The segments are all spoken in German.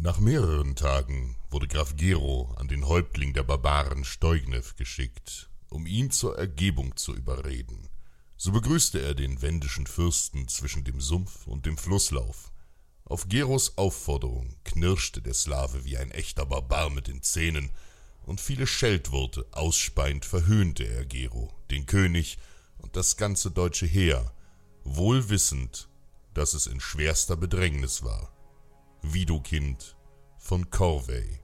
Nach mehreren Tagen wurde Graf Gero an den Häuptling der Barbaren Steugnev geschickt, um ihn zur Ergebung zu überreden. So begrüßte er den wendischen Fürsten zwischen dem Sumpf und dem Flusslauf. Auf Geros Aufforderung knirschte der Slave wie ein echter Barbar mit den Zähnen, und viele Scheltworte ausspeiend verhöhnte er Gero, den König und das ganze deutsche Heer, wohl wissend, dass es in schwerster Bedrängnis war. Widukind von Corvey.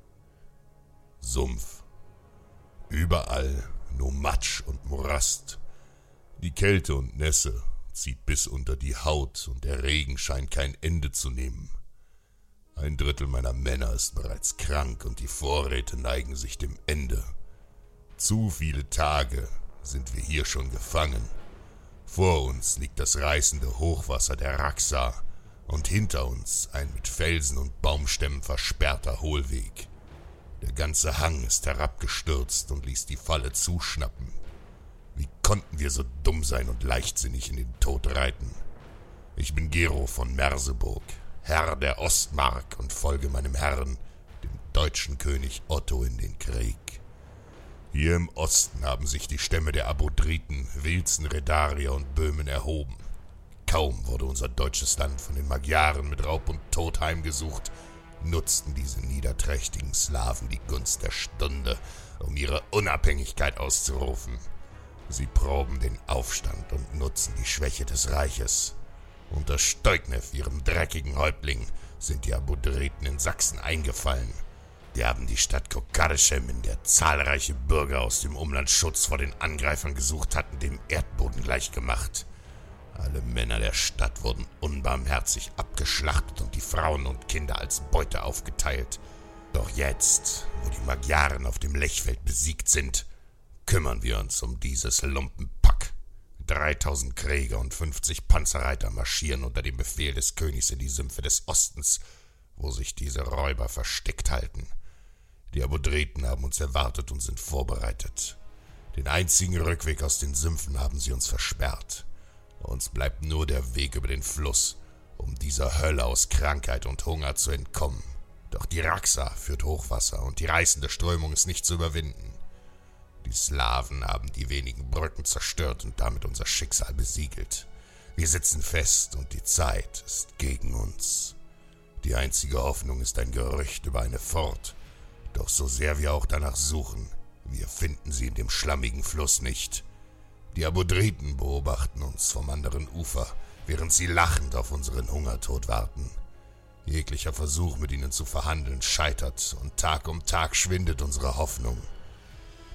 Sumpf. Überall nur Matsch und Morast. Die Kälte und Nässe zieht bis unter die Haut und der Regen scheint kein Ende zu nehmen. Ein Drittel meiner Männer ist bereits krank und die Vorräte neigen sich dem Ende. Zu viele Tage sind wir hier schon gefangen. Vor uns liegt das reißende Hochwasser der Raxa und hinter uns ein mit Felsen und Baumstämmen versperrter Hohlweg. Der ganze Hang ist herabgestürzt und ließ die Falle zuschnappen. Wie konnten wir so dumm sein und leichtsinnig in den Tod reiten? Ich bin Gero von Merseburg, Herr der Ostmark und folge meinem Herrn, dem deutschen König Otto, in den Krieg. Hier im Osten haben sich die Stämme der Abodriten, Wilzen, Redarier und Böhmen erhoben. Kaum wurde unser deutsches Land von den Magyaren mit Raub und Tod heimgesucht, nutzten diese niederträchtigen Slawen die Gunst der Stunde, um ihre Unabhängigkeit auszurufen. Sie proben den Aufstand und nutzen die Schwäche des Reiches. Unter Steugnev, ihrem dreckigen Häuptling, sind die Abodriten in Sachsen eingefallen. Die haben die Stadt Kokarschem, in der zahlreiche Bürger aus dem Umland Schutz vor den Angreifern gesucht hatten, dem Erdboden gleichgemacht. Alle Männer der Stadt wurden unbarmherzig abgeschlachtet und die Frauen und Kinder als Beute aufgeteilt. Doch jetzt, wo die Magyaren auf dem Lechfeld besiegt sind, kümmern wir uns um dieses Lumpenpack. 3000 Krieger und 50 Panzerreiter marschieren unter dem Befehl des Königs in die Sümpfe des Ostens, wo sich diese Räuber versteckt halten. Die Abodreten haben uns erwartet und sind vorbereitet. Den einzigen Rückweg aus den Sümpfen haben sie uns versperrt. Uns bleibt nur der Weg über den Fluss, um dieser Hölle aus Krankheit und Hunger zu entkommen. Doch die Raxa führt Hochwasser und die reißende Strömung ist nicht zu überwinden. Die Slawen haben die wenigen Brücken zerstört und damit unser Schicksal besiegelt. Wir sitzen fest und die Zeit ist gegen uns. Die einzige Hoffnung ist ein Gerücht über eine Fort, doch so sehr wir auch danach suchen, wir finden sie in dem schlammigen Fluss nicht. Die Abodriten beobachten uns vom anderen Ufer, während sie lachend auf unseren Hungertod warten. Jeglicher Versuch, mit ihnen zu verhandeln, scheitert, und Tag um Tag schwindet unsere Hoffnung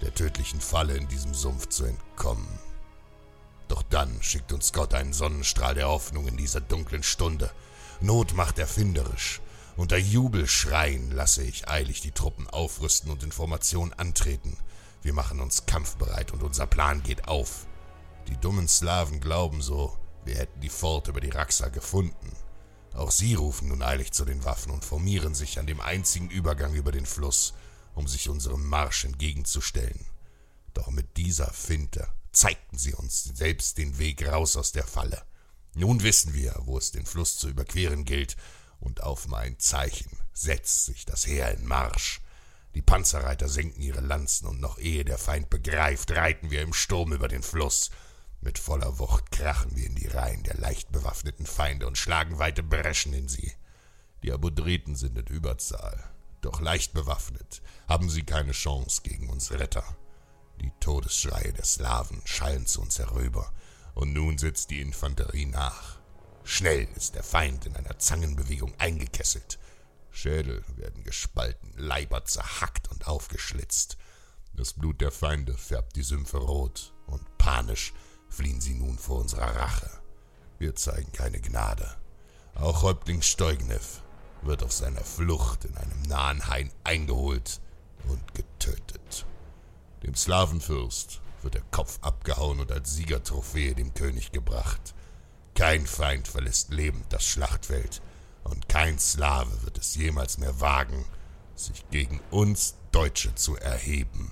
der tödlichen Falle in diesem Sumpf zu entkommen. Doch dann schickt uns Gott einen Sonnenstrahl der Hoffnung in dieser dunklen Stunde. Not macht erfinderisch. Unter Jubelschreien lasse ich eilig die Truppen aufrüsten und in Formation antreten. Wir machen uns kampfbereit und unser Plan geht auf. Die dummen Slawen glauben so, wir hätten die Pforte über die Raxa gefunden. Auch sie rufen nun eilig zu den Waffen und formieren sich an dem einzigen Übergang über den Fluss, um sich unserem Marsch entgegenzustellen. Doch mit dieser Finte zeigten sie uns selbst den Weg raus aus der Falle. Nun wissen wir, wo es den Fluss zu überqueren gilt, und auf mein Zeichen setzt sich das Heer in Marsch. Die Panzerreiter senken ihre Lanzen, und noch ehe der Feind begreift, reiten wir im Sturm über den Fluss. Mit voller Wucht krachen wir in die Reihen der leicht bewaffneten Feinde und schlagen weite Breschen in sie. Die Abodriten sind in Überzahl, doch leicht bewaffnet haben sie keine Chance gegen uns Retter. Die Todesschreie der Slawen schallen zu uns herüber, und nun setzt die Infanterie nach. Schnell ist der Feind in einer Zangenbewegung eingekesselt. Schädel werden gespalten, Leiber zerhackt und aufgeschlitzt. Das Blut der Feinde färbt die Sümpfe rot, und panisch fliehen sie nun vor unserer Rache. Wir zeigen keine Gnade. Auch Häuptling Steugnev wird auf seiner Flucht in einem nahen Hain eingeholt und getötet. Dem Slawenfürst wird der Kopf abgehauen und als Siegertrophäe dem König gebracht. Kein Feind verlässt lebend das Schlachtfeld, und kein Slave wird es jemals mehr wagen, sich gegen uns Deutsche zu erheben.